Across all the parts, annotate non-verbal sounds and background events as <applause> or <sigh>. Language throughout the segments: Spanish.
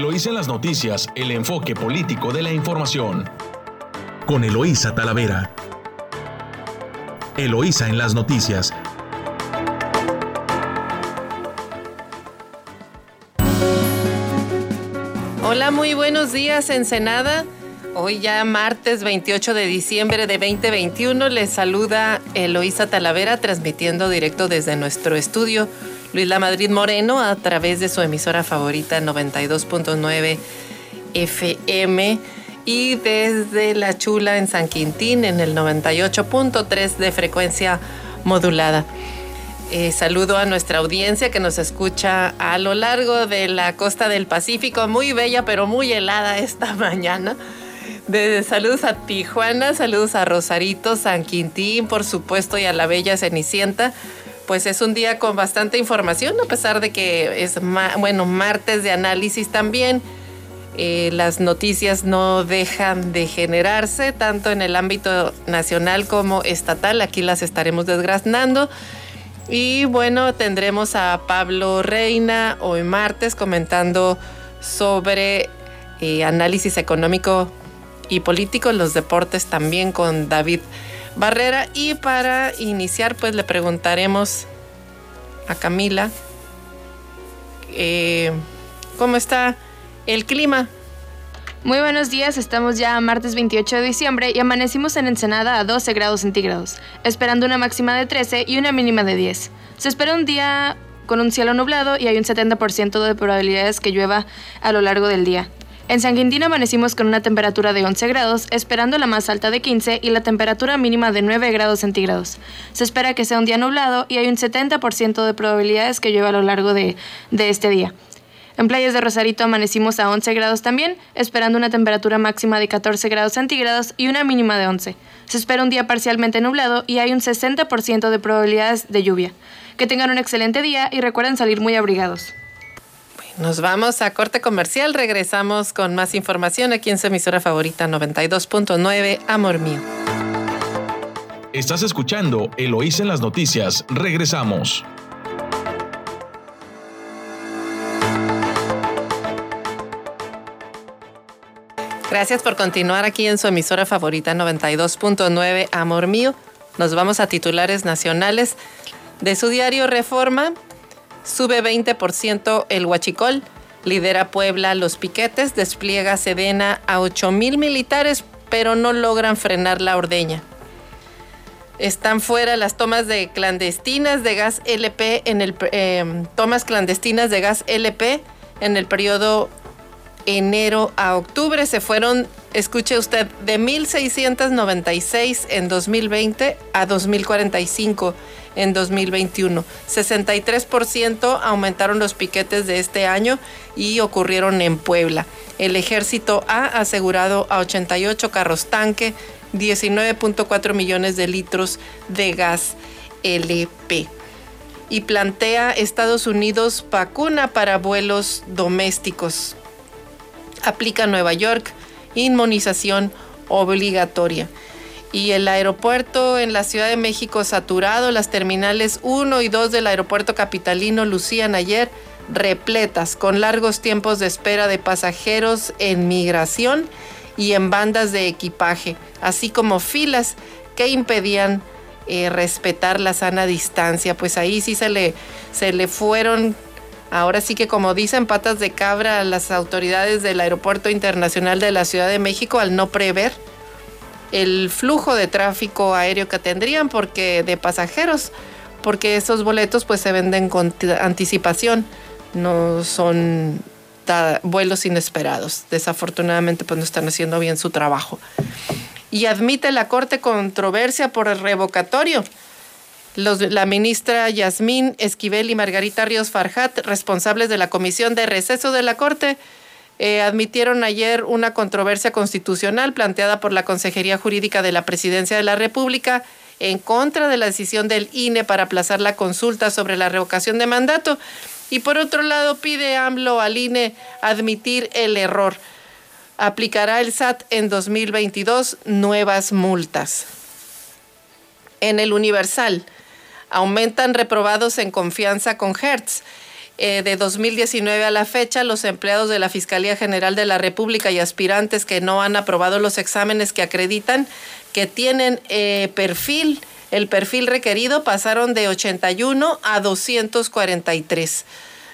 Eloísa en las noticias, el enfoque político de la información. Con Eloísa Talavera. Eloísa en las noticias. Hola, muy buenos días, Ensenada. Hoy ya martes 28 de diciembre de 2021 les saluda Eloísa Talavera transmitiendo directo desde nuestro estudio Luis La Madrid Moreno a través de su emisora favorita 92.9 FM y desde La Chula en San Quintín en el 98.3 de frecuencia modulada. Eh, saludo a nuestra audiencia que nos escucha a lo largo de la costa del Pacífico, muy bella pero muy helada esta <laughs> mañana. De, saludos a Tijuana, saludos a Rosarito, San Quintín, por supuesto, y a la bella Cenicienta pues es un día con bastante información, a pesar de que es, bueno, martes de análisis también. Eh, las noticias no dejan de generarse, tanto en el ámbito nacional como estatal. Aquí las estaremos desgranando. Y bueno, tendremos a Pablo Reina hoy martes comentando sobre eh, análisis económico y político, los deportes también con David Barrera. Y para iniciar, pues le preguntaremos a Camila eh, cómo está el clima. Muy buenos días, estamos ya a martes 28 de diciembre y amanecimos en Ensenada a 12 grados centígrados, esperando una máxima de 13 y una mínima de 10. Se espera un día con un cielo nublado y hay un 70% de probabilidades que llueva a lo largo del día. En San Quintín amanecimos con una temperatura de 11 grados, esperando la más alta de 15 y la temperatura mínima de 9 grados centígrados. Se espera que sea un día nublado y hay un 70% de probabilidades que llueva a lo largo de, de este día. En playas de Rosarito amanecimos a 11 grados también, esperando una temperatura máxima de 14 grados centígrados y una mínima de 11. Se espera un día parcialmente nublado y hay un 60% de probabilidades de lluvia. Que tengan un excelente día y recuerden salir muy abrigados. Nos vamos a corte comercial, regresamos con más información aquí en su emisora favorita 92.9, Amor Mío. Estás escuchando Eloís en las noticias, regresamos. Gracias por continuar aquí en su emisora favorita 92.9, Amor Mío. Nos vamos a titulares nacionales de su diario Reforma. Sube 20% el huachicol. Lidera Puebla los piquetes. Despliega Sedena a 8 mil militares, pero no logran frenar la ordeña. Están fuera las tomas de clandestinas de gas LP en el em, tomas clandestinas de gas LP en el periodo enero a octubre se fueron, escuche usted, de 1.696 en 2020 a 2.045 en 2021. 63% aumentaron los piquetes de este año y ocurrieron en Puebla. El ejército ha asegurado a 88 carros tanque 19.4 millones de litros de gas LP. Y plantea Estados Unidos vacuna para vuelos domésticos. Aplica Nueva York inmunización obligatoria y el aeropuerto en la Ciudad de México saturado, las terminales 1 y 2 del aeropuerto capitalino lucían ayer repletas, con largos tiempos de espera de pasajeros en migración y en bandas de equipaje, así como filas que impedían eh, respetar la sana distancia. Pues ahí sí se le, se le fueron, ahora sí que como dicen, patas de cabra a las autoridades del Aeropuerto Internacional de la Ciudad de México al no prever el flujo de tráfico aéreo que tendrían porque de pasajeros, porque esos boletos pues se venden con anticipación, no son vuelos inesperados. Desafortunadamente pues no están haciendo bien su trabajo. Y admite la Corte controversia por el revocatorio. la ministra Yasmín Esquivel y Margarita Ríos Farjat, responsables de la Comisión de Receso de la Corte, eh, admitieron ayer una controversia constitucional planteada por la Consejería Jurídica de la Presidencia de la República en contra de la decisión del INE para aplazar la consulta sobre la revocación de mandato. Y por otro lado, pide AMLO al INE admitir el error. Aplicará el SAT en 2022 nuevas multas. En el Universal, aumentan reprobados en confianza con Hertz. Eh, de 2019 a la fecha, los empleados de la Fiscalía General de la República y aspirantes que no han aprobado los exámenes que acreditan que tienen eh, perfil, el perfil requerido, pasaron de 81 a 243.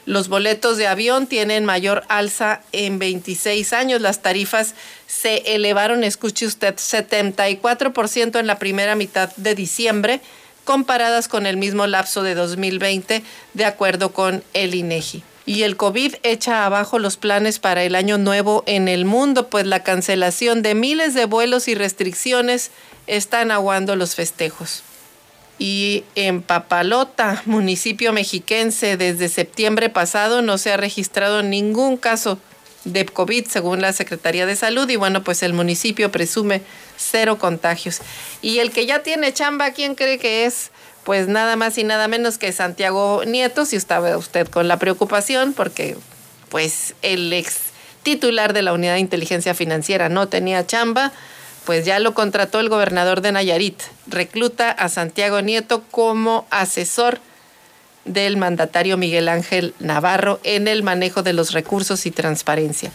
Los boletos de avión tienen mayor alza en 26 años. Las tarifas se elevaron, escuche usted, 74% en la primera mitad de diciembre comparadas con el mismo lapso de 2020, de acuerdo con el INEGI. Y el COVID echa abajo los planes para el año nuevo en el mundo, pues la cancelación de miles de vuelos y restricciones están aguando los festejos. Y en Papalota, municipio mexiquense, desde septiembre pasado no se ha registrado ningún caso de COVID según la Secretaría de Salud y bueno, pues el municipio presume cero contagios. Y el que ya tiene chamba, ¿quién cree que es? Pues nada más y nada menos que Santiago Nieto, si estaba usted con la preocupación, porque pues el ex titular de la Unidad de Inteligencia Financiera no tenía chamba, pues ya lo contrató el gobernador de Nayarit. Recluta a Santiago Nieto como asesor del mandatario Miguel Ángel Navarro en el manejo de los recursos y transparencia.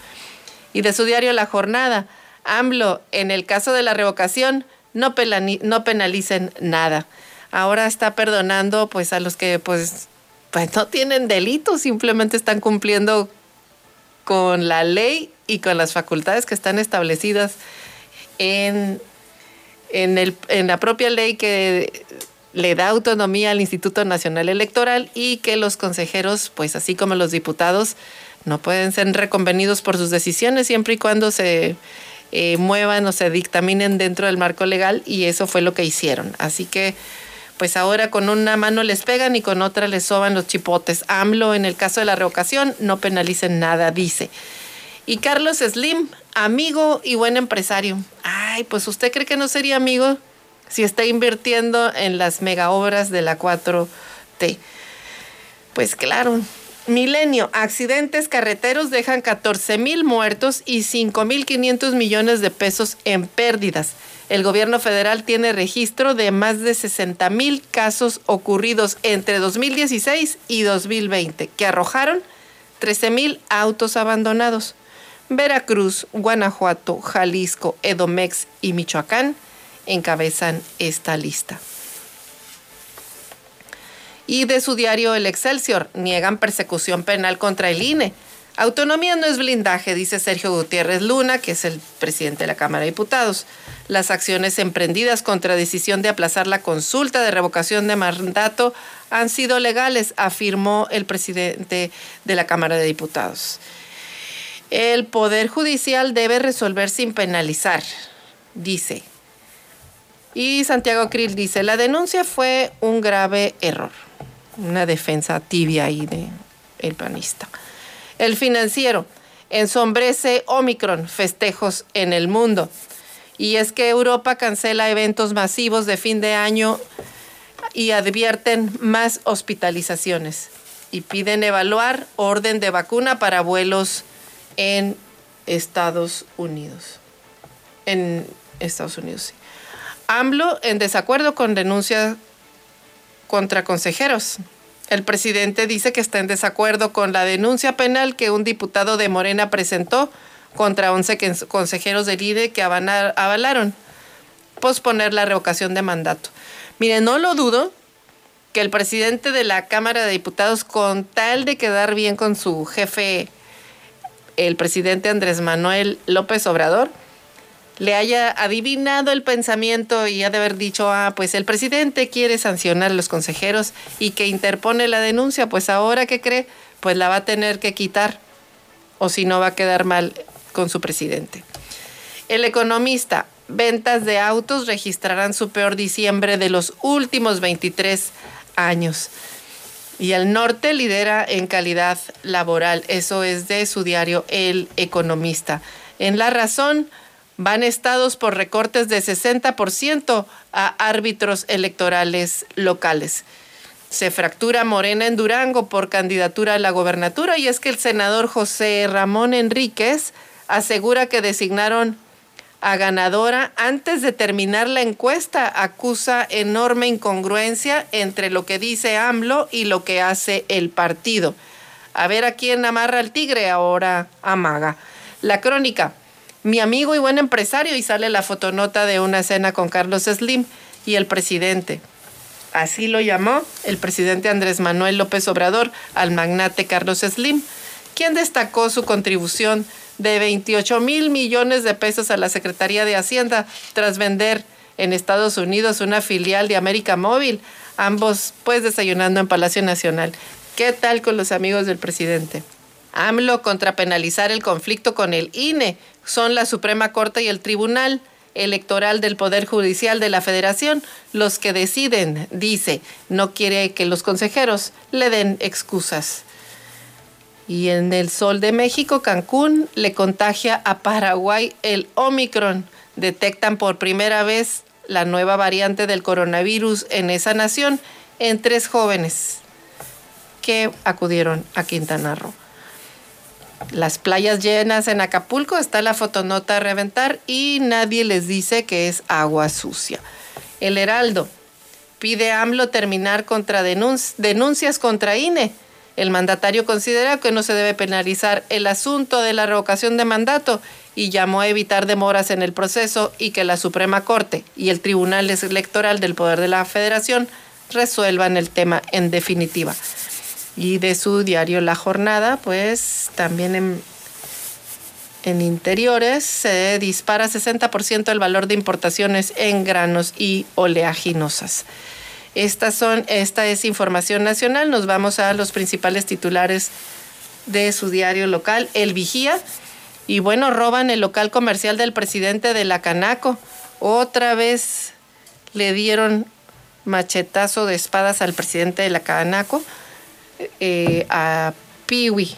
Y de su diario La Jornada, AMLO, en el caso de la revocación, no, no penalicen nada. Ahora está perdonando pues a los que pues, pues no tienen delito, simplemente están cumpliendo con la ley y con las facultades que están establecidas en, en, el, en la propia ley que le da autonomía al Instituto Nacional Electoral y que los consejeros, pues así como los diputados, no pueden ser reconvenidos por sus decisiones siempre y cuando se eh, muevan o se dictaminen dentro del marco legal y eso fue lo que hicieron. Así que pues ahora con una mano les pegan y con otra les soban los chipotes. AMLO en el caso de la revocación no penalicen nada, dice. Y Carlos Slim, amigo y buen empresario. Ay, pues usted cree que no sería amigo si está invirtiendo en las mega obras de la 4T. Pues claro, Milenio, accidentes carreteros dejan 14 mil muertos y 5 mil 500 millones de pesos en pérdidas. El gobierno federal tiene registro de más de 60 mil casos ocurridos entre 2016 y 2020, que arrojaron 13 mil autos abandonados. Veracruz, Guanajuato, Jalisco, Edomex y Michoacán encabezan esta lista. Y de su diario El Excelsior, niegan persecución penal contra el INE. Autonomía no es blindaje, dice Sergio Gutiérrez Luna, que es el presidente de la Cámara de Diputados. Las acciones emprendidas contra decisión de aplazar la consulta de revocación de mandato han sido legales, afirmó el presidente de la Cámara de Diputados. El Poder Judicial debe resolver sin penalizar, dice. Y Santiago Krill dice, la denuncia fue un grave error, una defensa tibia ahí de el panista. El financiero ensombrece Omicron, festejos en el mundo. Y es que Europa cancela eventos masivos de fin de año y advierten más hospitalizaciones y piden evaluar orden de vacuna para vuelos en Estados Unidos. En Estados Unidos, sí. AMLO en desacuerdo con denuncia contra consejeros. El presidente dice que está en desacuerdo con la denuncia penal que un diputado de Morena presentó contra 11 consejeros del IDE que avalaron posponer la revocación de mandato. Mire, no lo dudo que el presidente de la Cámara de Diputados, con tal de quedar bien con su jefe, el presidente Andrés Manuel López Obrador, le haya adivinado el pensamiento y ha de haber dicho, ah, pues el presidente quiere sancionar a los consejeros y que interpone la denuncia, pues ahora que cree, pues la va a tener que quitar o si no va a quedar mal con su presidente. El economista, ventas de autos registrarán su peor diciembre de los últimos 23 años. Y el norte lidera en calidad laboral. Eso es de su diario El Economista. En La Razón, van estados por recortes de 60% a árbitros electorales locales. Se fractura Morena en Durango por candidatura a la gobernatura y es que el senador José Ramón Enríquez asegura que designaron a ganadora antes de terminar la encuesta. Acusa enorme incongruencia entre lo que dice AMLO y lo que hace el partido. A ver a quién amarra el tigre, ahora amaga. La crónica. Mi amigo y buen empresario y sale la fotonota de una cena con Carlos Slim y el presidente. Así lo llamó el presidente Andrés Manuel López Obrador al magnate Carlos Slim, quien destacó su contribución de 28 mil millones de pesos a la Secretaría de Hacienda tras vender en Estados Unidos una filial de América Móvil, ambos pues desayunando en Palacio Nacional. ¿Qué tal con los amigos del presidente? AMLO contra penalizar el conflicto con el INE son la Suprema Corte y el Tribunal Electoral del Poder Judicial de la Federación los que deciden, dice, no quiere que los consejeros le den excusas. Y en el Sol de México, Cancún le contagia a Paraguay el Omicron. Detectan por primera vez la nueva variante del coronavirus en esa nación en tres jóvenes que acudieron a Quintana Roo. Las playas llenas en Acapulco, está la fotonota a reventar y nadie les dice que es agua sucia. El Heraldo pide a AMLO terminar contra denuncias contra INE. El mandatario considera que no se debe penalizar el asunto de la revocación de mandato y llamó a evitar demoras en el proceso y que la Suprema Corte y el Tribunal Electoral del Poder de la Federación resuelvan el tema en definitiva y de su diario La Jornada, pues también en, en interiores se dispara 60% el valor de importaciones en granos y oleaginosas. Estas son, esta es información nacional. Nos vamos a los principales titulares de su diario local, El Vigía. Y bueno, roban el local comercial del presidente de la Canaco. Otra vez le dieron machetazo de espadas al presidente de la Canaco eh, a Piwi.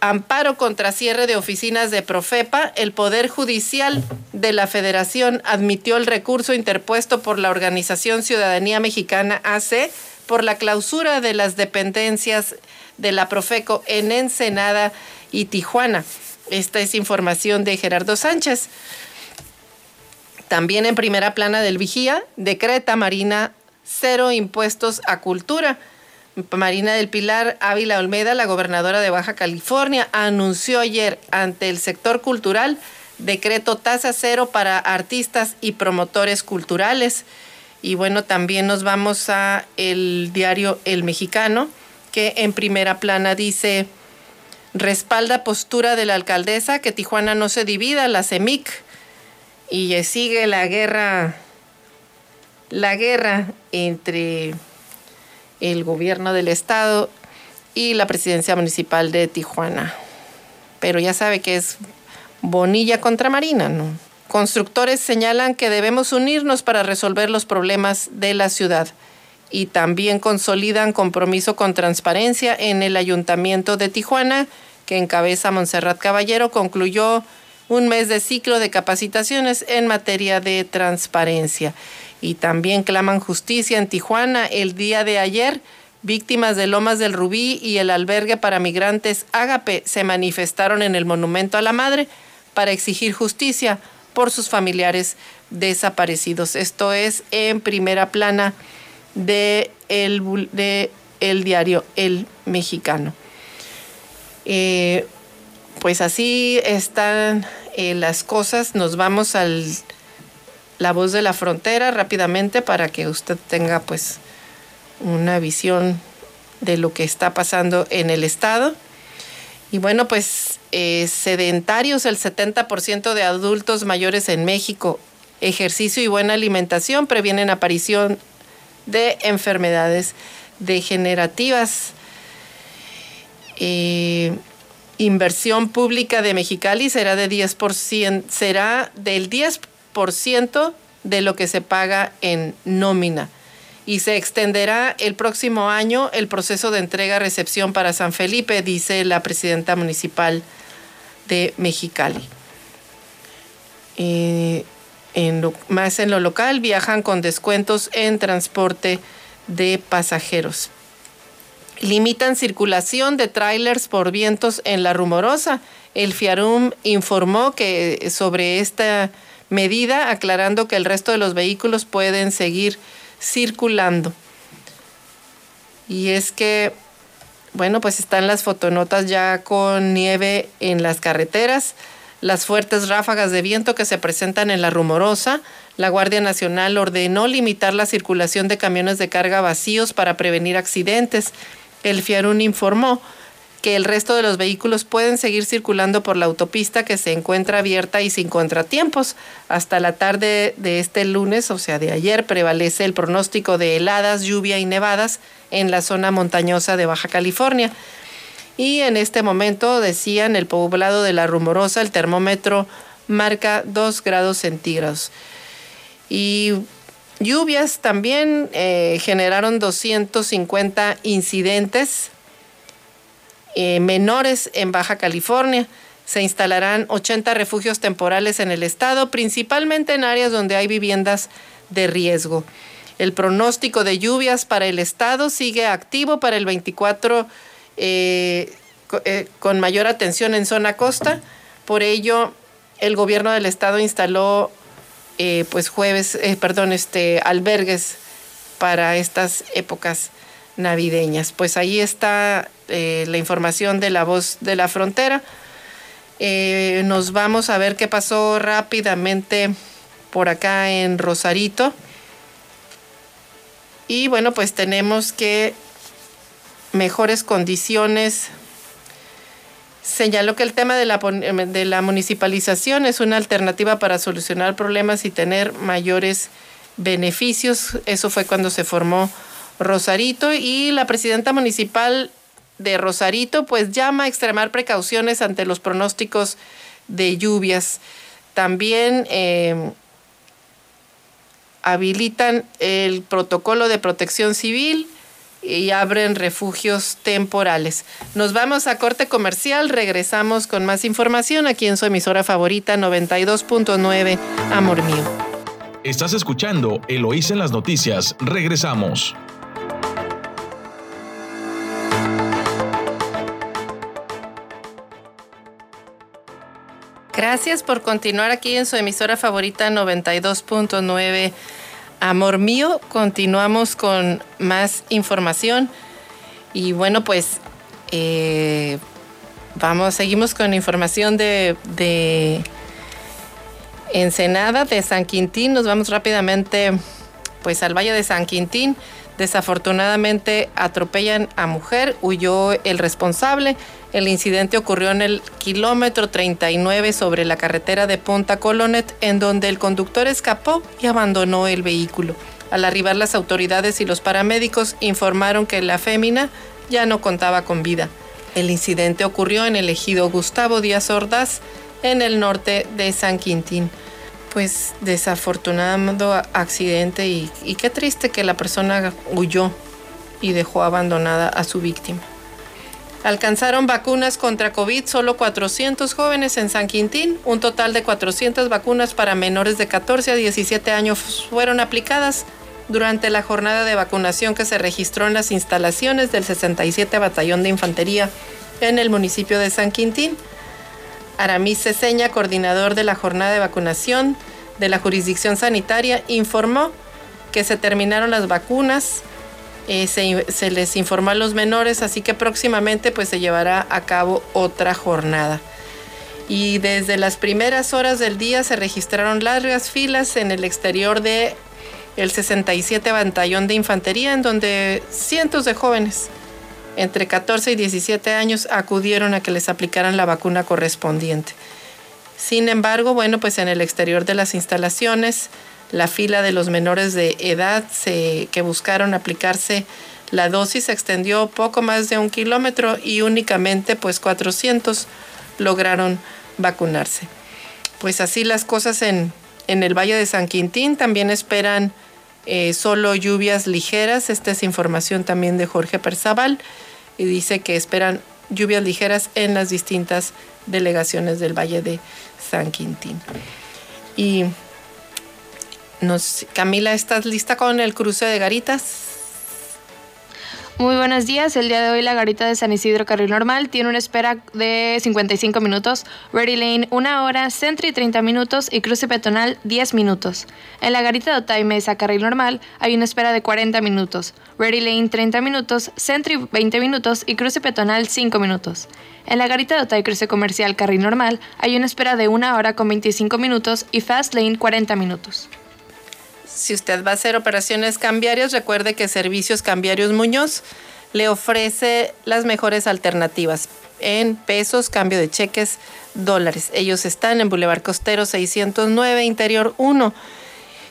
amparo contra cierre de oficinas de Profepa, el Poder Judicial de la Federación admitió el recurso interpuesto por la Organización Ciudadanía Mexicana AC por la clausura de las dependencias de la Profeco en Ensenada y Tijuana. Esta es información de Gerardo Sánchez. También en primera plana del Vigía, decreta Marina cero impuestos a cultura. Marina del Pilar Ávila Olmeda, la gobernadora de Baja California, anunció ayer ante el sector cultural decreto tasa cero para artistas y promotores culturales. Y bueno, también nos vamos a el diario El Mexicano, que en primera plana dice respalda postura de la alcaldesa que Tijuana no se divida, la CEMIC. Y sigue la guerra la guerra entre el gobierno del estado y la presidencia municipal de Tijuana. Pero ya sabe que es Bonilla contra Marina, ¿no? Constructores señalan que debemos unirnos para resolver los problemas de la ciudad y también consolidan compromiso con transparencia en el Ayuntamiento de Tijuana, que encabeza Montserrat Caballero, concluyó un mes de ciclo de capacitaciones en materia de transparencia y también claman justicia en Tijuana el día de ayer. Víctimas de Lomas del Rubí y el albergue para migrantes Ágape se manifestaron en el Monumento a la Madre para exigir justicia por sus familiares desaparecidos. Esto es en primera plana de el, de el diario El Mexicano. Eh, pues así están eh, las cosas. Nos vamos al la voz de la frontera rápidamente para que usted tenga pues una visión de lo que está pasando en el estado. Y bueno, pues eh, sedentarios, el 70% de adultos mayores en México, ejercicio y buena alimentación previenen aparición de enfermedades degenerativas. Eh, inversión pública de Mexicali será de 10%, será del 10% ciento de lo que se paga en nómina y se extenderá el próximo año el proceso de entrega-recepción para San Felipe, dice la presidenta municipal de Mexicali. Eh, en más en lo local, viajan con descuentos en transporte de pasajeros. Limitan circulación de trailers por vientos en La Rumorosa. El FIARUM informó que sobre esta medida, aclarando que el resto de los vehículos pueden seguir circulando. Y es que, bueno, pues están las fotonotas ya con nieve en las carreteras, las fuertes ráfagas de viento que se presentan en la rumorosa. La Guardia Nacional ordenó limitar la circulación de camiones de carga vacíos para prevenir accidentes. El Fiarun informó que el resto de los vehículos pueden seguir circulando por la autopista que se encuentra abierta y sin contratiempos. Hasta la tarde de este lunes, o sea, de ayer, prevalece el pronóstico de heladas, lluvia y nevadas en la zona montañosa de Baja California. Y en este momento, decían, el poblado de La Rumorosa, el termómetro marca 2 grados centígrados. Y lluvias también eh, generaron 250 incidentes eh, menores en Baja California. Se instalarán 80 refugios temporales en el estado, principalmente en áreas donde hay viviendas de riesgo. El pronóstico de lluvias para el estado sigue activo para el 24 eh, eh, con mayor atención en zona costa. Por ello, el gobierno del estado instaló pues jueves, perdón, este albergues para estas épocas navideñas. Pues ahí está eh, la información de la voz de la frontera. Eh, nos vamos a ver qué pasó rápidamente por acá en Rosarito. Y bueno, pues tenemos que mejores condiciones. Señaló que el tema de la, de la municipalización es una alternativa para solucionar problemas y tener mayores beneficios. Eso fue cuando se formó Rosarito y la presidenta municipal de Rosarito pues llama a extremar precauciones ante los pronósticos de lluvias. También eh, habilitan el protocolo de protección civil y abren refugios temporales. Nos vamos a corte comercial, regresamos con más información aquí en su emisora favorita 92.9 Amor Mío. Estás escuchando Eloís en las noticias, regresamos. Gracias por continuar aquí en su emisora favorita 92.9 Amor Mío. Continuamos con más información. Y bueno, pues eh, vamos, seguimos con información de, de Ensenada, de San Quintín. Nos vamos rápidamente pues al Valle de San Quintín. Desafortunadamente atropellan a mujer, huyó el responsable. El incidente ocurrió en el kilómetro 39 sobre la carretera de Punta Colonet, en donde el conductor escapó y abandonó el vehículo. Al arribar las autoridades y los paramédicos informaron que la fémina ya no contaba con vida. El incidente ocurrió en el ejido Gustavo Díaz Ordaz, en el norte de San Quintín pues desafortunado accidente y, qué triste que la persona huyó y dejó abandonada a su víctima. Alcanzaron vacunas contra COVID solo 400 jóvenes en San Quintín. Un total de 400 vacunas para menores de 14 a 17 años fueron aplicadas durante la jornada de vacunación que se registró en las instalaciones del 67 Batallón de Infantería en el municipio de San Quintín. Aramis Ceseña, coordinador de la jornada de vacunación de la jurisdicción sanitaria, informó que se terminaron las vacunas, eh, se, les informó a los menores, así que próximamente pues se llevará a cabo otra jornada. Y desde las primeras horas del día se registraron largas filas en el exterior de el 67 Batallón de Infantería, en donde cientos de jóvenes entre 14 y 17 años acudieron a que les aplicaran la vacuna correspondiente. Sin embargo, bueno, pues en el exterior de las instalaciones, la fila de los menores de edad que buscaron aplicarse la dosis se extendió poco más de un kilómetro y únicamente pues 400 lograron vacunarse. Pues así las cosas en, en el Valle de San Quintín también esperan eh, solo lluvias ligeras. Esta es información también de Jorge Perzaval y dice que esperan lluvias ligeras en las distintas delegaciones del Valle de San Quintín. Y nos, Camila, ¿estás lista con el cruce de garitas? Muy buenos días. El día de hoy la garita de San Isidro Carril Normal tiene una espera de 55 minutos, Ready Lane una hora, Sentry 30 minutos y cruce peatonal 10 minutos. En la garita de Otay Mesa Carril Normal hay una espera de 40 minutos, Ready Lane 30 minutos, Sentry 20 minutos y cruce peatonal 5 minutos. En la garita de Otay Cruce Comercial Carril Normal hay una espera de una hora con 25 minutos y Fast Lane 40 minutos. Si usted va a hacer operaciones cambiarias, recuerde que Servicios Cambiarios Muñoz le ofrece las mejores alternativas en pesos, cambio de cheques, dólares. Ellos están en Boulevard Costero 609, Interior 1,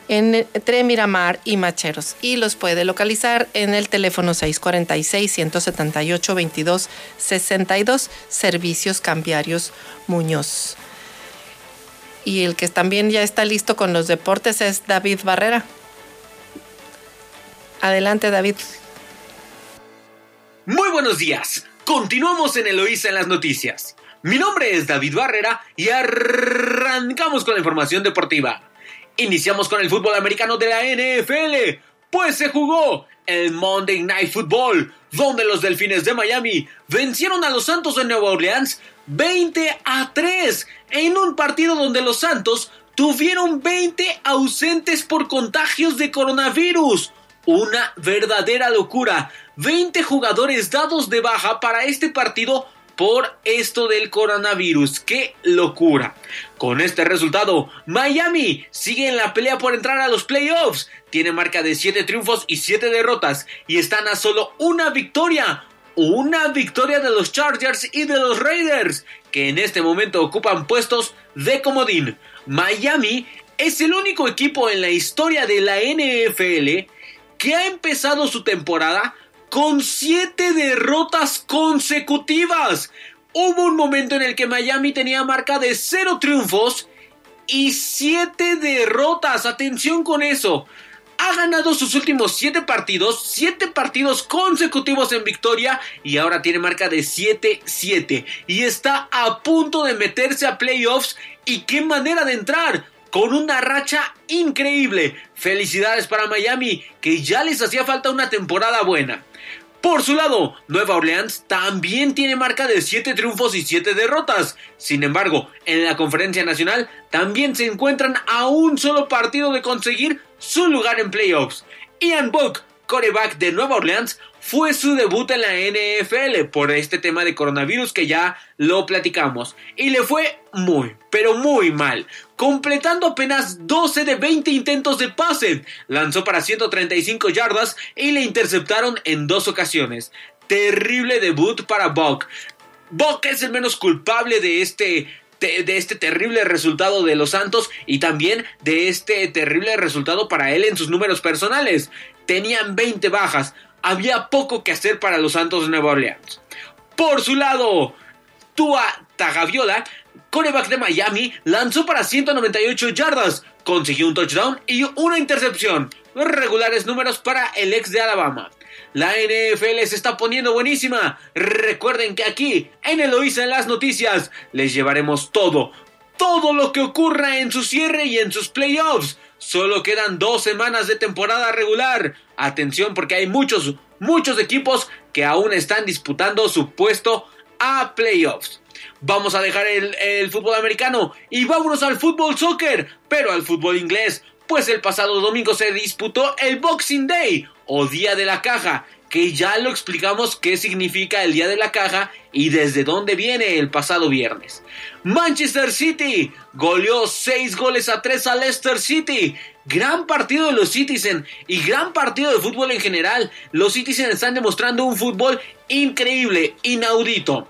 entre Miramar y Macheros. Y los puede localizar en el teléfono 646-178-2262, Servicios Cambiarios Muñoz. Y el que también ya está listo con los deportes es David Barrera. Adelante, David. Muy buenos días. Continuamos en Eloísa en las noticias. Mi nombre es David Barrera y arrancamos con la información deportiva. Iniciamos con el fútbol americano de la NFL, pues se jugó el Monday Night Football, donde los Delfines de Miami vencieron a los Santos de Nueva Orleans 20 a 3 en un partido donde los Santos tuvieron 20 ausentes por contagios de coronavirus. Una verdadera locura. 20 jugadores dados de baja para este partido por esto del coronavirus. ¡Qué locura! Con este resultado, Miami sigue en la pelea por entrar a los playoffs. Tiene marca de 7 triunfos y 7 derrotas y están a solo una victoria. Una victoria de los Chargers y de los Raiders, que en este momento ocupan puestos de comodín. Miami es el único equipo en la historia de la NFL que ha empezado su temporada con siete derrotas consecutivas. Hubo un momento en el que Miami tenía marca de cero triunfos y siete derrotas. Atención con eso. Ha ganado sus últimos siete partidos, siete partidos consecutivos en victoria y ahora tiene marca de 7-7 y está a punto de meterse a playoffs. ¿Y qué manera de entrar? con una racha increíble. Felicidades para Miami, que ya les hacía falta una temporada buena. Por su lado, Nueva Orleans también tiene marca de 7 triunfos y 7 derrotas. Sin embargo, en la conferencia nacional también se encuentran a un solo partido de conseguir su lugar en playoffs. Ian Book, coreback de Nueva Orleans, fue su debut en la NFL por este tema de coronavirus que ya lo platicamos. Y le fue muy, pero muy mal. Completando apenas 12 de 20 intentos de pase. Lanzó para 135 yardas y le interceptaron en dos ocasiones. Terrible debut para Buck. Buck es el menos culpable de este de este terrible resultado de los Santos y también de este terrible resultado para él en sus números personales. Tenían 20 bajas, había poco que hacer para los Santos de Nueva Orleans. Por su lado, Tua Tagaviola, coreback de Miami, lanzó para 198 yardas, consiguió un touchdown y una intercepción. Regulares números para el ex de Alabama. La NFL se está poniendo buenísima. Recuerden que aquí, en Eloísa en las noticias, les llevaremos todo, todo lo que ocurra en su cierre y en sus playoffs. Solo quedan dos semanas de temporada regular. Atención porque hay muchos, muchos equipos que aún están disputando su puesto a playoffs. Vamos a dejar el, fútbol americano y vámonos al fútbol soccer, pero al fútbol inglés, pues el pasado domingo se disputó el Boxing Day o Día de la Caja que ya lo explicamos qué significa el Día de la Caja y desde dónde viene el pasado viernes. Manchester City goleó 6 goles a 3 a Leicester City. Gran partido de los Citizen y gran partido de fútbol en general. Los Citizen están demostrando un fútbol increíble, inaudito.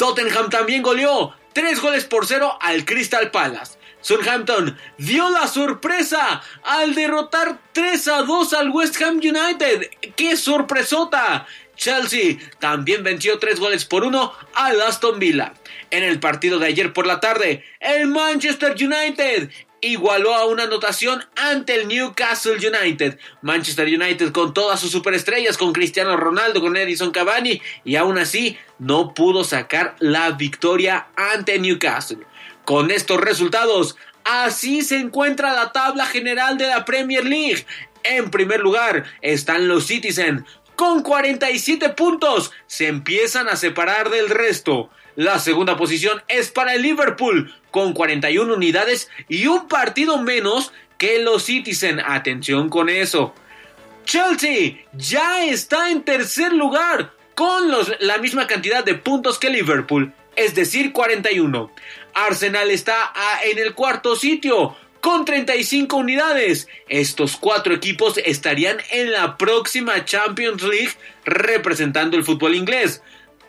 Tottenham también goleó 3 goles por 0 al Crystal Palace. Southampton dio la sorpresa al derrotar 3 a 2 al West Ham United. ¡Qué sorpresota! Chelsea también venció 3 goles por 1 al Aston Villa. En el partido de ayer por la tarde, el Manchester United igualó a una anotación ante el Newcastle United. Manchester United con todas sus superestrellas, con Cristiano Ronaldo, con Edison Cavani, y aún así no pudo sacar la victoria ante Newcastle. Con estos resultados, así se encuentra la tabla general de la Premier League. En primer lugar están los Citizen con 47 puntos. Se empiezan a separar del resto. La segunda posición es para el Liverpool con 41 unidades y un partido menos que los Citizen. Atención con eso. Chelsea ya está en tercer lugar con la misma cantidad de puntos que Liverpool, es decir, 41. Arsenal está en el cuarto sitio con 35 unidades. Estos cuatro equipos estarían en la próxima Champions League representando el fútbol inglés.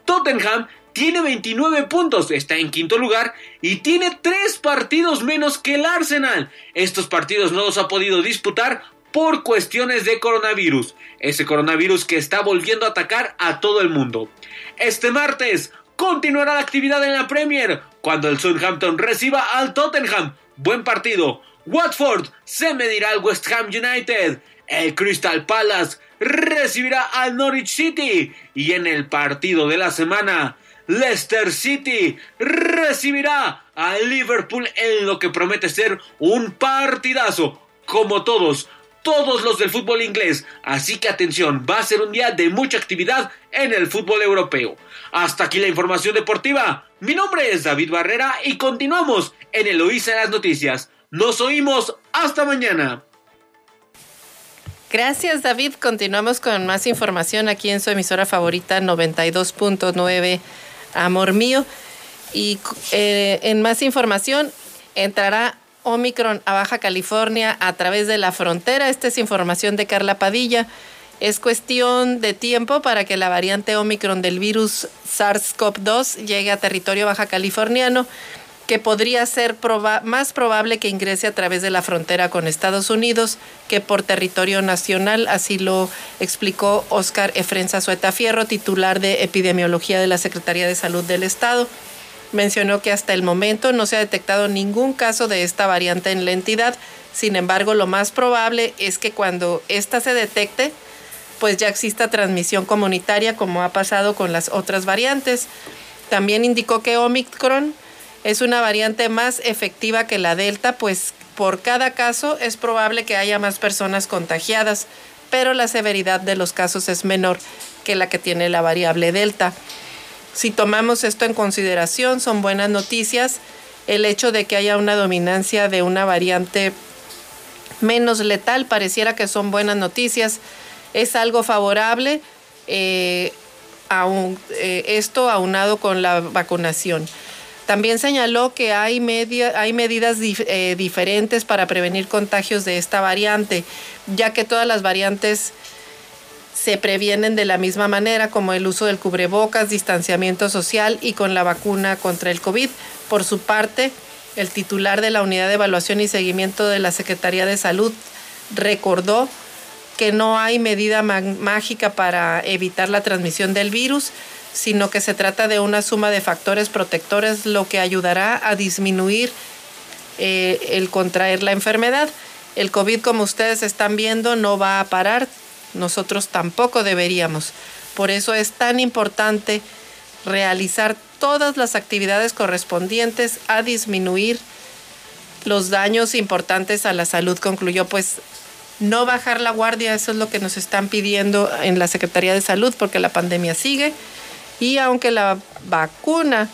Tottenham tiene 29 puntos, está en quinto lugar y tiene 3 partidos menos que el Arsenal. Estos partidos no los ha podido disputar por cuestiones de coronavirus. Ese coronavirus que está volviendo a atacar a todo el mundo. Este martes continuará la actividad en la Premier cuando el Southampton reciba al Tottenham. Buen partido. Watford se medirá al West Ham United. El Crystal Palace recibirá al Norwich City. Y en el partido de la semana, Leicester City recibirá al Liverpool en lo que promete ser un partidazo. Como todos, todos los del fútbol inglés. Así que atención, va a ser un día de mucha actividad en el fútbol europeo. Hasta aquí la información deportiva. Mi nombre es David Barrera y continuamos en Eloísa las noticias. Nos oímos hasta mañana. Gracias David. Continuamos con más información aquí en su emisora favorita 92.9 Amor Mío. Y eh, en más información entrará Omicron a Baja California a través de la frontera. Esta es información de Carla Padilla. Es cuestión de tiempo para que la variante Omicron del virus SARS-CoV-2 llegue a territorio baja californiano, que podría ser más probable que ingrese a través de la frontera con Estados Unidos que por territorio nacional. Así lo explicó Oscar Efrenza Sueta Fierro, titular de Epidemiología de la Secretaría de Salud del Estado mencionó que hasta el momento no se ha detectado ningún caso de esta variante en la entidad. Sin embargo, lo más probable es que cuando ésta se detecte, pues ya exista transmisión comunitaria como ha pasado con las otras variantes. También indicó que Omicron es una variante más efectiva que la Delta, pues por cada caso es probable que haya más personas contagiadas, pero la severidad de los casos es menor que la que tiene la variable Delta. Si tomamos esto en consideración, son buenas noticias el hecho de que haya una dominancia de una variante menos letal, pareciera que son buenas noticias, es algo favorable, eh, eh, esto aunado con la vacunación. También señaló que hay, hay medidas eh, diferentes para prevenir contagios de esta variante, ya que todas las variantes se previenen de la misma manera como el uso del cubrebocas, distanciamiento social y con la vacuna contra el COVID. Por su parte, el titular de la Unidad de Evaluación y Seguimiento de la Secretaría de Salud recordó que no hay medida mágica para evitar la transmisión del virus, sino que se trata de una suma de factores protectores, lo que ayudará a disminuir eh, el contraer la enfermedad. El COVID, como ustedes están viendo, no va a parar, nosotros tampoco deberíamos. Por eso es tan importante realizar todas las actividades correspondientes a disminuir los daños importantes a la salud, concluyó, pues no bajar la guardia, eso es lo que nos están pidiendo en la Secretaría de Salud, porque la pandemia sigue y aunque la vacuna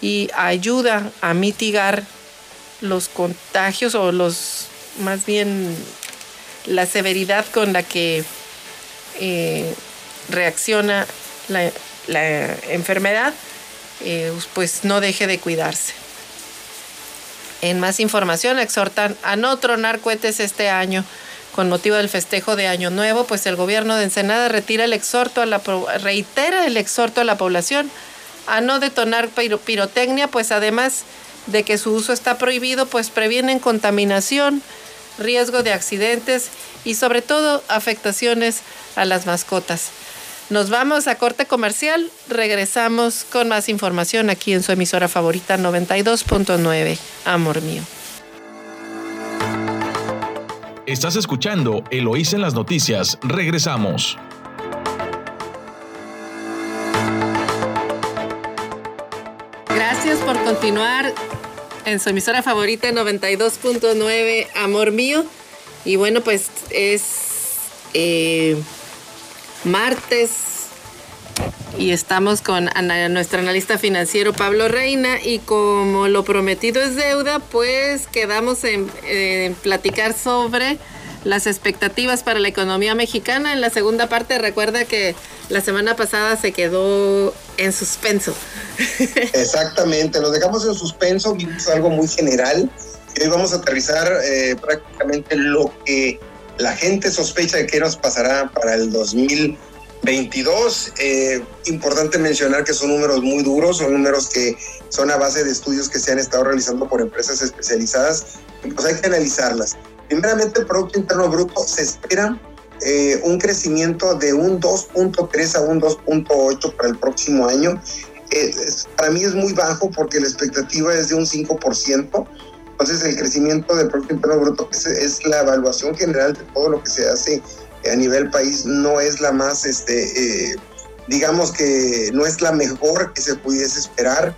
y ayuda a mitigar los contagios o los, más bien, la severidad con la que eh, reacciona la, enfermedad, eh, pues no deje de cuidarse. En más información, exhortan a no tronar cohetes este año con motivo del festejo de Año Nuevo, pues el gobierno de Ensenada retira el exhorto a la, reitera el exhorto a la población a no detonar pirotecnia, pues además de que su uso está prohibido, pues previenen contaminación, riesgo de accidentes y sobre todo afectaciones a las mascotas. Nos vamos a corte comercial, regresamos con más información aquí en su emisora favorita 92.9, Amor mío. Estás escuchando Eloísa en las noticias, regresamos. Gracias por continuar en su emisora favorita 92.9, Amor mío. Y bueno, pues es eh, martes y estamos con nuestro analista financiero Pablo Reina y como lo prometido es deuda, pues quedamos en, platicar sobre las expectativas para la economía mexicana. En la segunda parte recuerda que la semana pasada se quedó en suspenso. <laughs> Exactamente, lo dejamos en suspenso, vimos algo muy general hoy vamos a aterrizar eh, prácticamente lo que la gente sospecha de que nos pasará para el 2022. Eh, importante mencionar que son números muy duros, son números que son a base de estudios que se han estado realizando por empresas especializadas pues hay que analizarlas. Primeramente, el Producto Interno Bruto se espera eh, un crecimiento de un 2.3 a un 2.8 para el próximo año. Eh, para mí es muy bajo porque la expectativa es de un 5%. Entonces, el crecimiento del Producto Interno Bruto, que es, la evaluación general de todo lo que se hace a nivel país, no es la más, este, eh, digamos que no es la mejor que se pudiese esperar.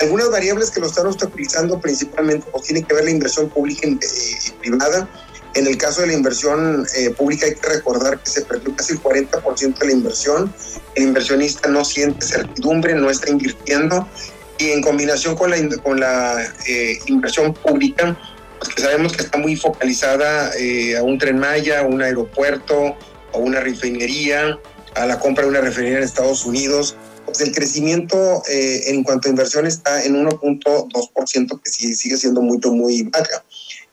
Algunas variables que lo están obstaculizando principalmente pues, tienen que ver la inversión pública y privada. En el caso de la inversión eh, pública hay que recordar que se perdió casi el 40% de la inversión. El inversionista no siente certidumbre, no está invirtiendo y en combinación con la, con la eh, inversión pública, pues que sabemos que está muy focalizada eh, a un tren Maya, a un aeropuerto, a una refinería, a la compra de una refinería en Estados Unidos, pues el crecimiento eh, en cuanto a inversión está en 1.2%, que sí, sigue siendo mucho, muy baja.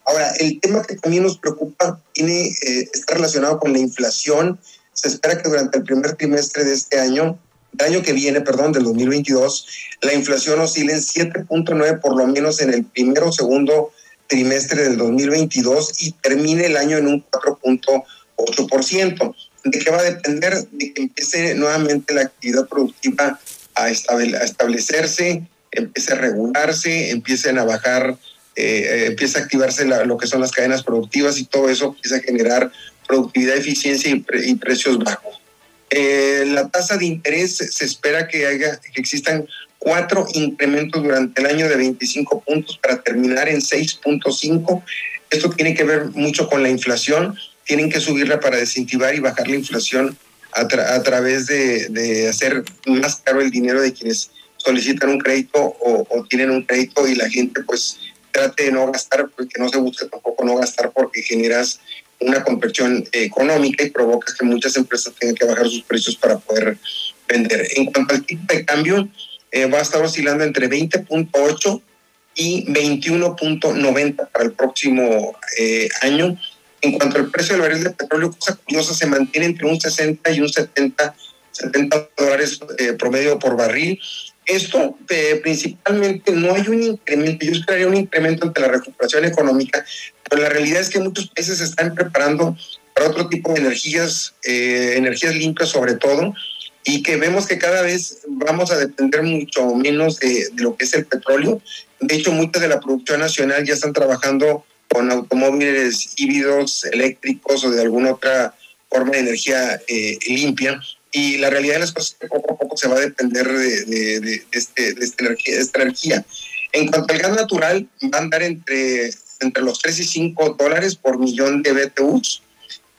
Ahora, el tema que también nos preocupa tiene, está relacionado con la inflación. Se espera que durante el primer trimestre de este año el año que viene, perdón, del 2022, la inflación oscila en 7.9 por lo menos en el primero segundo trimestre del 2022 y termine el año en un 4.8%. ¿De qué va a depender? De que empiece nuevamente la actividad productiva a, establecerse, empiece a regularse, empiecen a bajar, eh, eh, empieza a activarse lo que son las cadenas productivas y todo eso empieza a generar productividad, eficiencia y precios bajos. Eh, la tasa de interés se espera que, haya, que existan cuatro incrementos durante el año de 25 puntos para terminar en 6.5. Esto tiene que ver mucho con la inflación. Tienen que subirla para desincentivar y bajar la inflación a, a través de, de, hacer más caro el dinero de quienes solicitan un crédito o, o, tienen un crédito y la gente pues trate de no gastar, porque no se busca tampoco no gastar porque generas una conversión económica y provoca que muchas empresas tengan que bajar sus precios para poder vender. En cuanto al tipo de cambio, eh, va a estar oscilando entre 20.8 y 21.90 para el próximo eh, año. En cuanto al precio del barril de petróleo, cosa curiosa, se mantiene entre un 60 y un 70, 70 dólares eh, promedio por barril. Esto principalmente no hay un incremento, yo esperaría un incremento ante la recuperación económica, pero la realidad es que muchos países se están preparando para otro tipo de energías, eh, energías limpias sobre todo, y que vemos que cada vez vamos a depender mucho menos de, lo que es el petróleo. De hecho, muchas de la producción nacional ya están trabajando con automóviles híbridos, eléctricos o de alguna otra forma de energía eh, limpia. Y la realidad de las cosas es que poco a poco se va a depender de, de, este, de, esta energía, de esta energía. En cuanto al gas natural, va a andar entre entre los 3 y 5 dólares por millón de BTUs.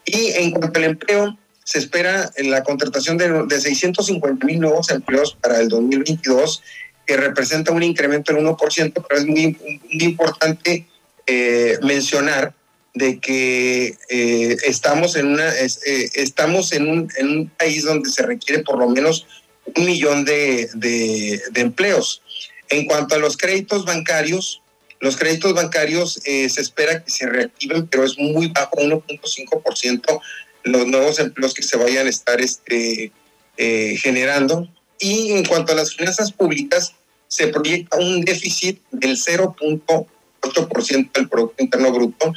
Y en cuanto al empleo, se espera la contratación de, de 650 mil nuevos empleos para el 2022, que representa un incremento del 1%, pero es muy, muy importante eh, mencionar de que eh, estamos, en, una, eh, estamos en, un, país donde se requiere por lo menos un millón de, de, de empleos. En cuanto a los créditos bancarios, los créditos bancarios eh, se espera que se reactiven, pero es muy bajo, 1.5% los nuevos empleos que se vayan a estar este, eh, generando. Y en cuanto a las finanzas públicas, se proyecta un déficit del 0.8% del Producto Interno Bruto.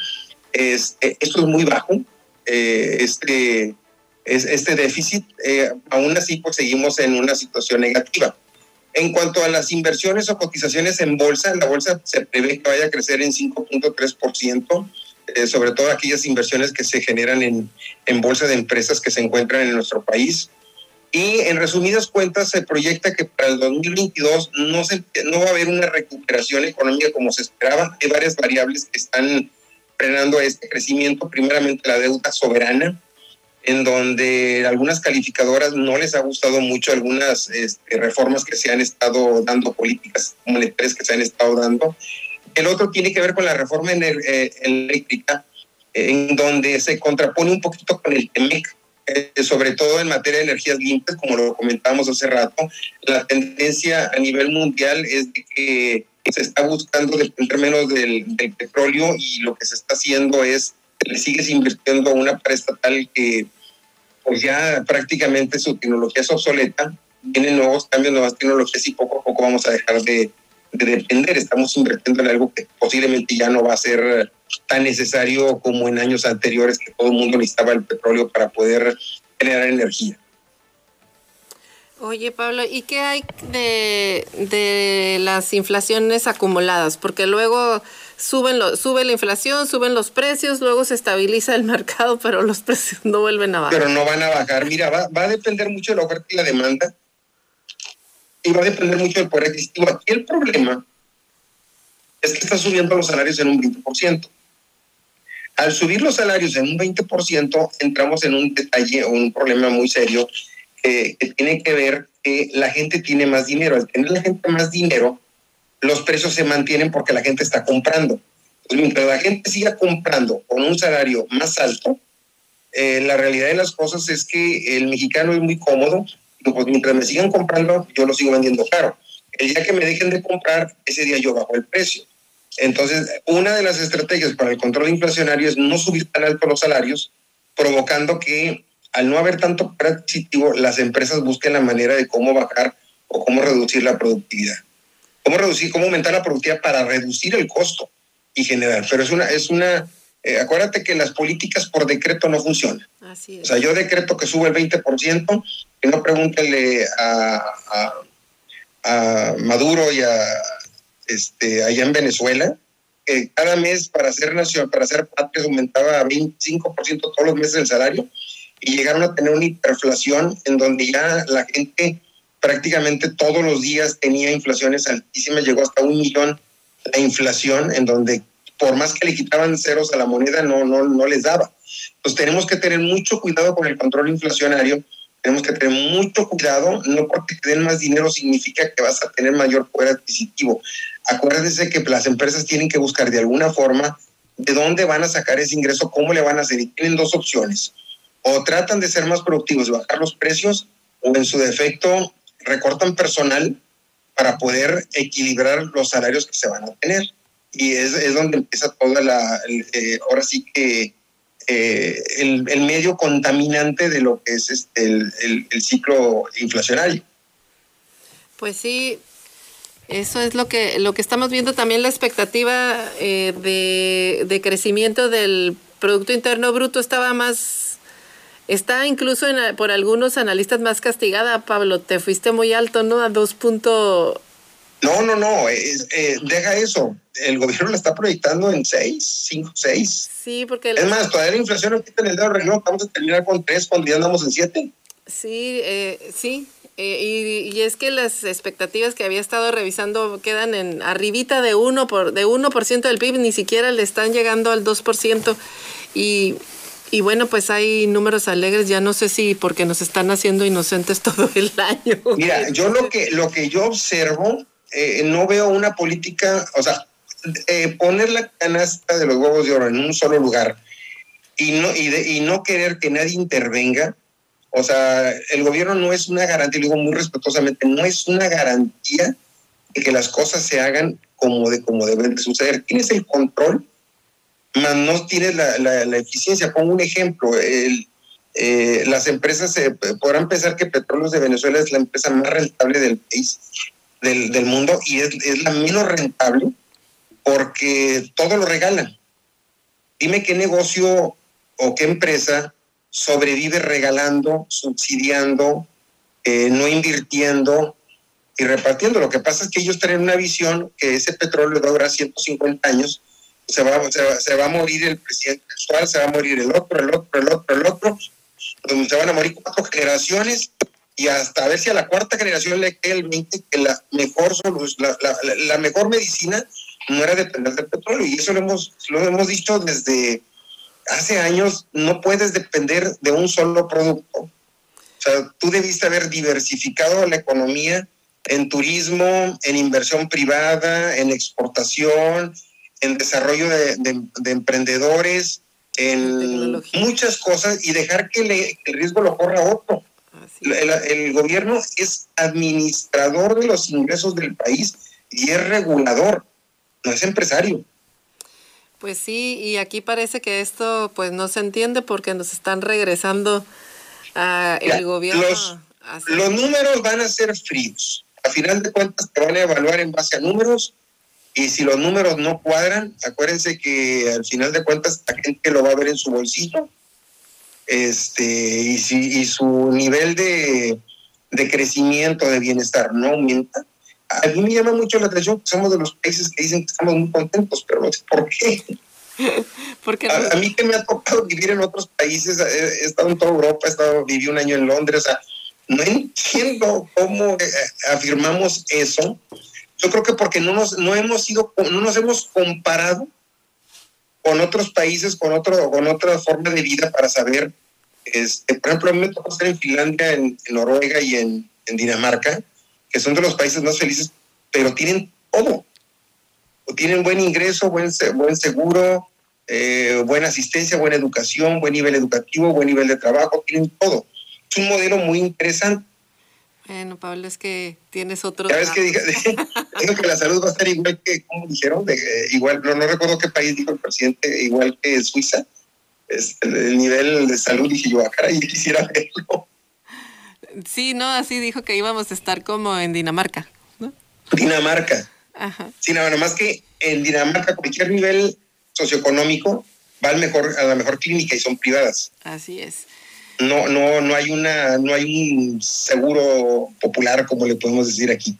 Este, esto es muy bajo, eh, este, este déficit. aún así, pues seguimos en una situación negativa. En cuanto a las inversiones o cotizaciones en bolsa, la bolsa se prevé que vaya a crecer en 5.3%, eh, sobre todo aquellas inversiones que se generan en, en bolsa de empresas que se encuentran en nuestro país. Y en resumidas cuentas, se proyecta que para el 2022 no, se, no va a haber una recuperación económica como se esperaba. Hay varias variables que están frenando este crecimiento. Primeramente, la deuda soberana. en donde algunas calificadoras no les ha gustado mucho algunas este, reformas que se han estado dando, políticas monetarias que se han estado dando. El otro tiene que ver con la reforma eh, eléctrica, en donde se contrapone un poquito con el TEMEC, eh, sobre todo en materia de energías limpias, como lo comentábamos hace rato. La tendencia a nivel mundial es de que se está buscando depender menos del, del petróleo y lo que se está haciendo es le sigues invirtiendo a una estatal que pues ya prácticamente su tecnología es obsoleta, tiene nuevos cambios, nuevas tecnologías y poco a poco vamos a dejar de, de depender. Estamos invirtiendo en algo que posiblemente ya no va a ser tan necesario como en años anteriores que todo el mundo necesitaba el petróleo para poder generar energía. Oye, Pablo, ¿y qué hay de, de las inflaciones acumuladas? Porque luego suben lo, sube la inflación, suben los precios, luego se estabiliza el <laughs> mercado, pero los precios no vuelven a bajar. Pero no van a bajar. Mira, va, va a depender mucho de la oferta y la demanda. Y va a depender mucho del poder adquisitivo. Aquí el problema es que está subiendo los salarios en un 20%. Al subir los salarios en un 20%, entramos en un detalle o un problema muy serio que tiene que ver que la gente tiene más dinero. Al tener la gente más dinero, los precios se mantienen porque la gente está comprando. Mientras la gente siga comprando con un salario más alto, eh, la realidad de las cosas es que el mexicano es muy cómodo, pues mientras me sigan comprando, yo lo sigo vendiendo caro. El día que me dejen de comprar, ese día yo bajo el precio. Entonces, una de las estrategias para el control inflacionario es no subir tan alto los salarios, provocando que al no haber tanto poder las empresas busquen la manera de cómo bajar o cómo reducir la productividad cómo reducir, cómo aumentar la productividad para reducir el costo y generar. Pero es una, es una, eh, acuérdate que las políticas por decreto no funcionan. Así es. O sea, yo decreto que sube el 20%, y no pregúntele a, a, Maduro y a este, allá en Venezuela, que cada mes para hacer nación, para hacer patria aumentaba 25% todos los meses el salario y llegaron a tener una inflación en donde ya la gente prácticamente todos los días tenía inflaciones altísimas, llegó hasta un millón la inflación, en donde por más que le quitaban ceros a la moneda, no, no, no les daba. Entonces tenemos que tener mucho cuidado con el control inflacionario, tenemos que tener mucho cuidado, no porque te den más dinero significa que vas a tener mayor poder adquisitivo. Acuérdense que las empresas tienen que buscar de alguna forma de dónde van a sacar ese ingreso, cómo le van a hacer. Y tienen dos opciones. O tratan de ser más productivos, bajar los precios, o en su defecto recortan personal para poder equilibrar los salarios que se van a tener y es, es donde empieza toda la, eh, ahora sí que eh, el, el, medio contaminante de lo que es este, el, el ciclo inflacionario. Pues sí, eso es lo que, lo que estamos viendo también la expectativa eh, de, de, crecimiento del Producto Interno Bruto estaba más, está incluso por algunos analistas más castigada, Pablo, te fuiste muy alto, ¿no? A 2.8 no, no, no, eh, deja eso. El gobierno la está proyectando en 6, 5, 6. Sí, porque... El... Es más, todavía la inflación no quita en el dedo renglón, vamos a terminar con 3 cuando ya andamos en 7. Sí, eh, sí. Eh, y, y, es que las expectativas que había estado revisando quedan en arribita de 1%, por, de 1 del PIB, ni siquiera le están llegando al 2%. Y, y bueno, pues hay números alegres, ya no sé si porque nos están haciendo inocentes <laughs> todo el año. Mira, yo lo que, lo que yo observo eh, no veo una política, o sea, eh, poner la canasta de los huevos de oro en un solo lugar y no, y, y no querer que nadie intervenga, o sea, el gobierno no es una garantía, lo digo muy respetuosamente, no es una garantía de que las cosas se hagan como, de, como deben de suceder. Tienes el control no tienes la, eficiencia. Pongo un ejemplo, el, eh, las empresas podrán pensar que Petróleos de Venezuela es la empresa más rentable del país, del, del mundo, y es, es, la menos rentable porque todo lo regalan. Dime qué negocio o qué empresa sobrevive regalando, subsidiando, eh, no invirtiendo y repartiendo. Lo que pasa es que ellos tienen una visión que ese petróleo va a durar 150 años se va, se va, a morir el presidente actual, se va a morir el otro, el otro, el otro, el otro, se van a morir cuatro generaciones y hasta a ver si a la cuarta generación le queda el 20 que la mejor, la, la, la, mejor medicina no era depender del petróleo y eso lo hemos, lo hemos dicho desde, hace años no puedes depender de un solo producto. O sea, tú debiste haber diversificado la economía en turismo, en inversión privada, en exportación, en desarrollo de, emprendedores, en muchas cosas y dejar que, el riesgo lo corra otro. El, gobierno es administrador de los ingresos del país y es regulador, no es empresario. Pues sí, y aquí parece que esto pues no se entiende porque nos están regresando a el gobierno. Los, los números van a ser fríos. A final de cuentas te van a evaluar en base a números y si los números no cuadran, acuérdense que al final de cuentas la gente lo va a ver en su bolsillo. Este, y si y su nivel de, de crecimiento, de bienestar no aumenta, a mí me llama mucho la atención que somos de los países que dicen que estamos muy contentos, pero no sé por qué. <laughs> Porque a, mí que me ha tocado vivir en otros países, he, estado en toda Europa, he estado, viví un año en Londres, o sea, no entiendo cómo eh, afirmamos eso. Yo creo que porque no nos, no hemos sido, no nos hemos comparado con otros países, con otro, con otra forma de vida para saber, este, por ejemplo, a mí me tocó estar en Finlandia, en, Noruega y en Dinamarca, que son de los países más felices, pero tienen todo. O tienen buen ingreso, buen, buen seguro, eh, buena asistencia, buena educación, buen nivel educativo, buen nivel de trabajo, tienen todo. Es un modelo muy interesante. Bueno, Pablo, es que tienes otro. ¿Sabes que digo <laughs> que la salud va a ser igual que, como dijeron, de, igual, no, no recuerdo qué país dijo el presidente, igual que Suiza. Este, el nivel de salud, dije yo, acá ah, y quisiera verlo. Sí, no, así dijo que íbamos a estar como en Dinamarca, ¿no? Dinamarca. Ajá. Sí, nada más que en Dinamarca cualquier nivel socioeconómico va al mejor, a la mejor clínica y son privadas. Así es. No, no, no hay una, no hay un seguro popular como le podemos decir aquí.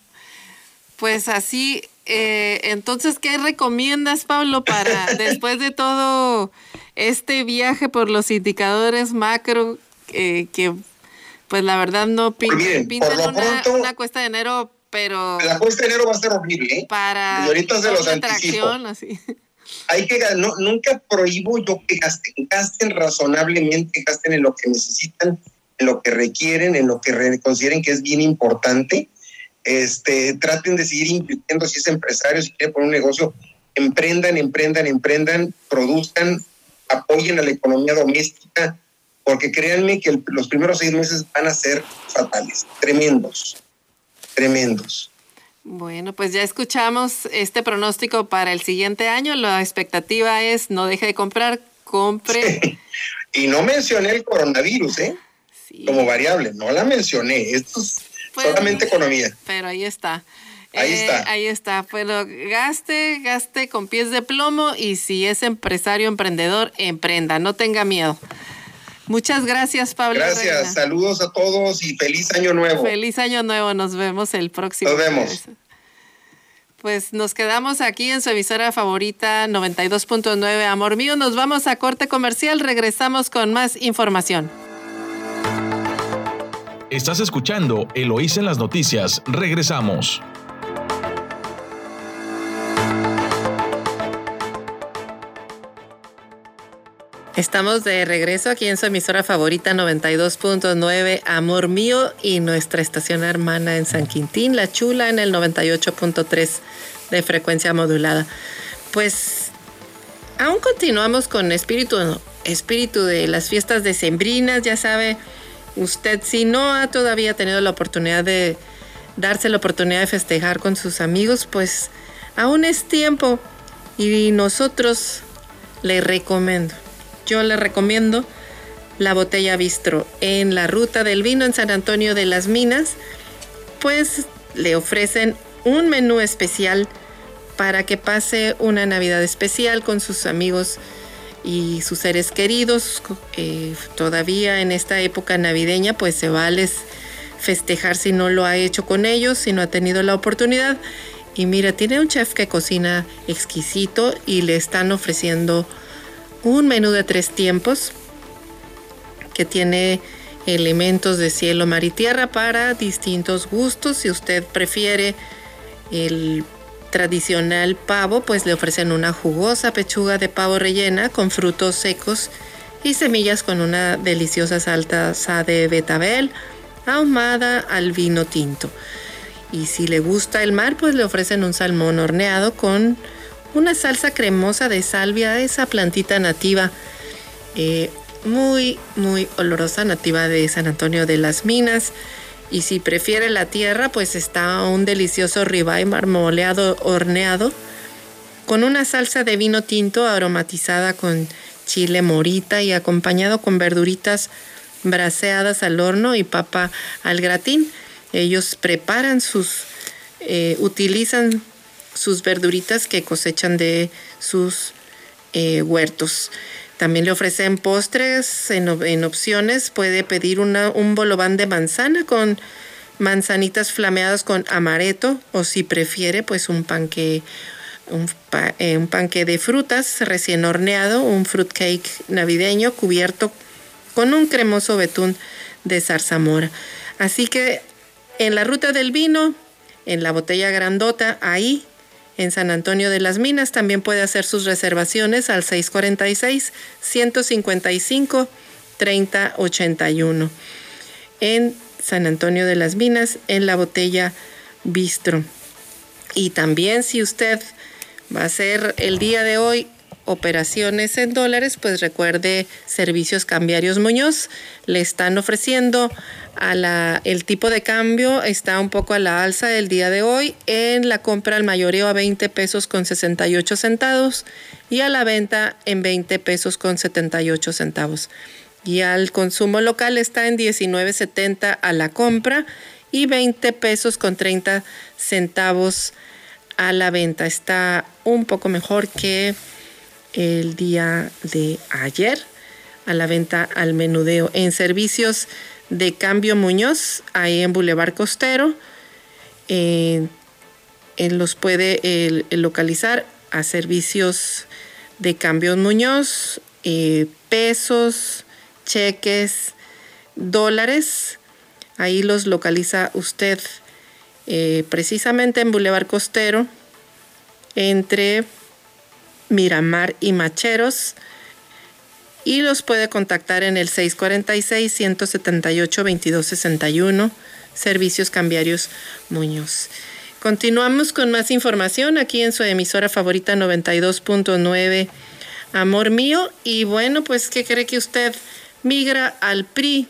Pues así, eh, entonces, ¿qué recomiendas, Pablo, para <laughs> después de todo este viaje por los indicadores macro eh, que pues la verdad no pintan, una, cuesta de enero, pero... La cuesta de enero va a ser horrible, ¿eh? Para... Y ahorita se los anticipo. Así. Hay que, no, nunca prohíbo yo que gasten, gasten razonablemente, gasten en lo que necesitan, en lo que requieren, en lo que consideren que es bien importante. Este, traten de seguir invirtiendo si es empresario, si quiere poner un negocio, emprendan, emprendan, emprendan, produzcan, apoyen a la economía doméstica, porque créanme que los primeros seis meses van a ser fatales, tremendos, tremendos. Bueno, pues ya escuchamos este pronóstico para el siguiente año. La expectativa es no deje de comprar, compre. Y no mencioné el coronavirus, ¿eh? Como variable, no la mencioné. Esto es pues, solamente economía. Pero ahí está. Ahí eh, está. Ahí está. Bueno, gaste, gaste con pies de plomo y si es empresario, emprendedor, emprenda. No tenga miedo. Muchas gracias, Pablo. Gracias, saludos a todos y feliz año nuevo. Feliz año nuevo, nos vemos el próximo. Nos vemos. Pues nos quedamos aquí en su emisora favorita 92.9 Amor Mío. Nos vamos a corte comercial, regresamos con más información. Estás escuchando Eloís en las noticias, regresamos. Estamos de regreso aquí en su emisora favorita 92.9 Amor Mío y nuestra estación hermana en San Quintín, La Chula en el 98.3 de frecuencia modulada. Pues aún continuamos con espíritu, espíritu de las fiestas decembrinas, ya sabe usted si no ha todavía tenido la oportunidad de darse la oportunidad de festejar con sus amigos, pues aún es tiempo y nosotros le recomiendo yo le recomiendo la botella Bistro en la ruta del vino en San Antonio de las Minas, pues le ofrecen un menú especial para que pase una Navidad especial con sus amigos y sus seres queridos. Eh, todavía en esta época navideña, pues se vale festejar si no lo ha hecho con ellos, si no ha tenido la oportunidad. Y mira, tiene un chef que cocina exquisito y le están ofreciendo un menú de tres tiempos que tiene elementos de cielo, mar y tierra para distintos gustos. Si usted prefiere el tradicional pavo, pues le ofrecen una jugosa pechuga de pavo rellena con frutos secos y semillas con una deliciosa salsa de betabel ahumada al vino tinto. Y si le gusta el mar, pues le ofrecen un salmón horneado con una salsa cremosa de salvia, esa plantita nativa eh, muy, muy olorosa, nativa de San Antonio de las Minas. Y si prefiere la tierra, pues está un delicioso ribeye marmoleado horneado con una salsa de vino tinto aromatizada con chile morita y acompañado con verduritas braseadas al horno y papa al gratín. Ellos preparan sus, eh, utilizan sus verduritas que cosechan de sus eh, huertos. También le ofrecen postres en, opciones. Puede pedir un bolobán de manzana con manzanitas flameadas con amaretto o si prefiere pues un panque un, eh, un panque de frutas recién horneado, un fruitcake navideño cubierto con un cremoso betún de zarzamora. Así que en la ruta del vino, en la botella grandota, ahí en San Antonio de las Minas. También puede hacer sus reservaciones al 646-155-3081. En San Antonio de las Minas, en la botella Bistro. Y también si usted va a hacer el día de hoy operaciones en dólares, pues recuerde Servicios Cambiarios Muñoz. Le están ofreciendo el tipo de cambio está un poco a la alza el día de hoy. En la compra al mayoreo a 20 pesos con 68 centavos y a la venta en 20 pesos con 78 centavos. Y al consumo local está en 19.70 a la compra y 20 pesos con 30 centavos a la venta. Está un poco mejor que el día de ayer a la venta al menudeo en servicios de Cambio Muñoz, ahí en Boulevard Costero. Eh, él los puede localizar a servicios de Cambio Muñoz, eh, pesos, cheques, dólares. Ahí los localiza usted eh, precisamente en Boulevard Costero, entre Miramar y Macheros y los puede contactar en el 646-178-2261, Servicios Cambiarios Muñoz. Continuamos con más información aquí en su emisora favorita 92.9, Amor Mío. Y bueno, pues, ¿qué cree que usted migra al PRI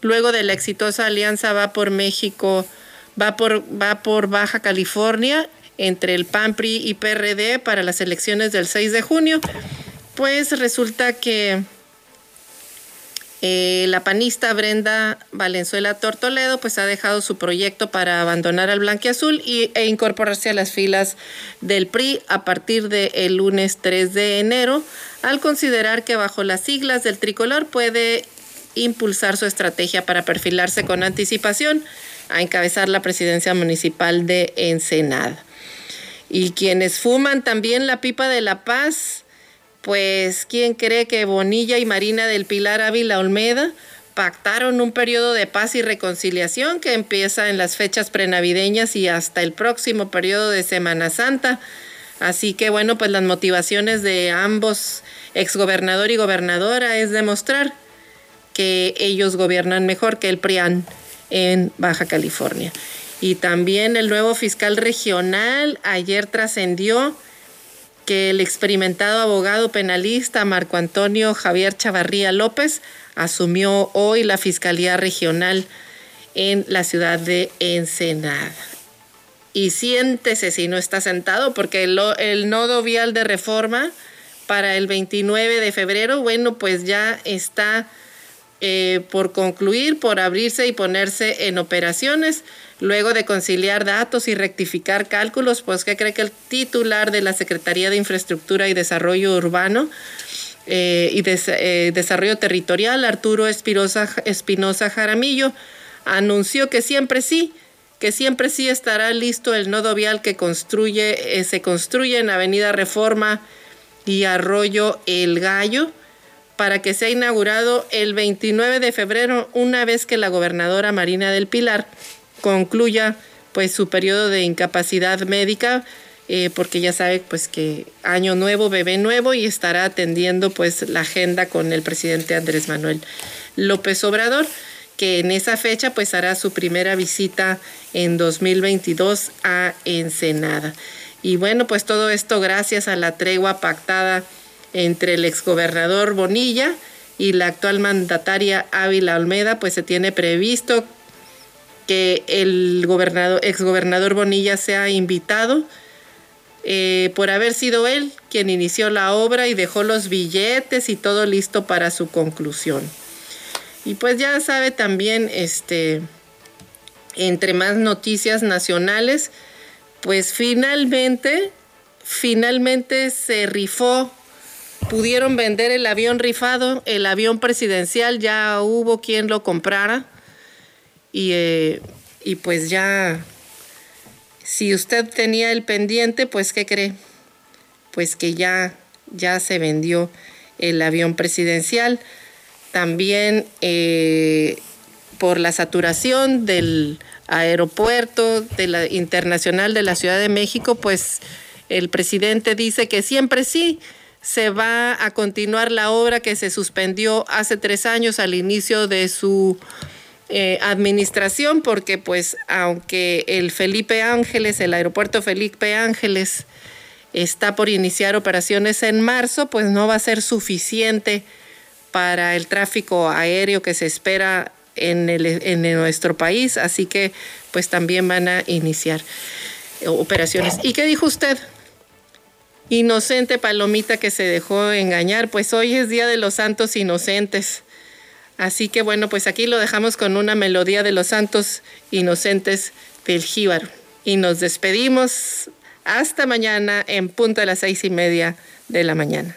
luego de la exitosa alianza Va por México, va por, va por Baja California entre el PAN, PRI y PRD para las elecciones del 6 de junio? Pues resulta que eh, la panista Brenda Valenzuela Tortoledo pues ha dejado su proyecto para abandonar al Blanquiazul y, e incorporarse a las filas del PRI a partir del lunes 3 de enero, al considerar que bajo las siglas del tricolor puede impulsar su estrategia para perfilarse con anticipación a encabezar la presidencia municipal de Ensenada. Y quienes fuman también la pipa de la paz, pues ¿quién cree que Bonilla y Marina del Pilar Ávila Olmeda pactaron un periodo de paz y reconciliación que empieza en las fechas prenavideñas y hasta el próximo periodo de Semana Santa? Así que bueno, pues las motivaciones de ambos, exgobernador y gobernadora, es demostrar que ellos gobiernan mejor que el PRIAN en Baja California. Y también el nuevo fiscal regional ayer trascendió que el experimentado abogado penalista Marco Antonio Javier Chavarría López asumió hoy la Fiscalía Regional en la ciudad de Ensenada. Y siéntese si no está sentado, porque el, nodo vial de reforma para el 29 de febrero, bueno, pues ya está eh, por concluir, por abrirse y ponerse en operaciones. Luego de conciliar datos y rectificar cálculos, pues ¿qué cree que el titular de la Secretaría de Infraestructura y Desarrollo Urbano eh, y eh, Desarrollo Territorial, Arturo Espinosa Jaramillo, anunció que siempre sí, que siempre sí estará listo el nodo vial que construye, eh, se construye en Avenida Reforma y Arroyo El Gallo para que sea inaugurado el 29 de febrero, una vez que la gobernadora Marina del Pilar concluya pues su periodo de incapacidad médica eh, porque ya sabe pues que año nuevo, bebé nuevo y estará atendiendo pues la agenda con el presidente Andrés Manuel López Obrador, que en esa fecha pues hará su primera visita en 2022 a Ensenada. Y bueno, pues todo esto gracias a la tregua pactada entre el exgobernador Bonilla y la actual mandataria Ávila Olmeda, pues se tiene previsto que el gobernador, exgobernador Bonilla sea invitado eh, por haber sido él quien inició la obra y dejó los billetes y todo listo para su conclusión. Y pues ya sabe también, este, entre más noticias nacionales, pues finalmente, finalmente se rifó, pudieron vender el avión rifado, el avión presidencial, ya hubo quien lo comprara y, eh, y pues ya si usted tenía el pendiente, pues ¿qué cree? Pues que ya, ya se vendió el avión presidencial. También eh, por la saturación del aeropuerto de la, internacional de la Ciudad de México, pues el presidente dice que siempre sí se va a continuar la obra que se suspendió hace tres años al inicio de su eh, administración, porque pues aunque el Felipe Ángeles, el aeropuerto Felipe Ángeles, está por iniciar operaciones en marzo, pues no va a ser suficiente para el tráfico aéreo que se espera en, el, en nuestro país, así que pues también van a iniciar operaciones. ¿Y qué dijo usted? Inocente palomita que se dejó engañar, pues hoy es Día de los Santos Inocentes. Así que bueno, pues aquí lo dejamos con una melodía de los santos inocentes del Jíbaro. Y nos despedimos hasta mañana en punto de las seis y media de la mañana.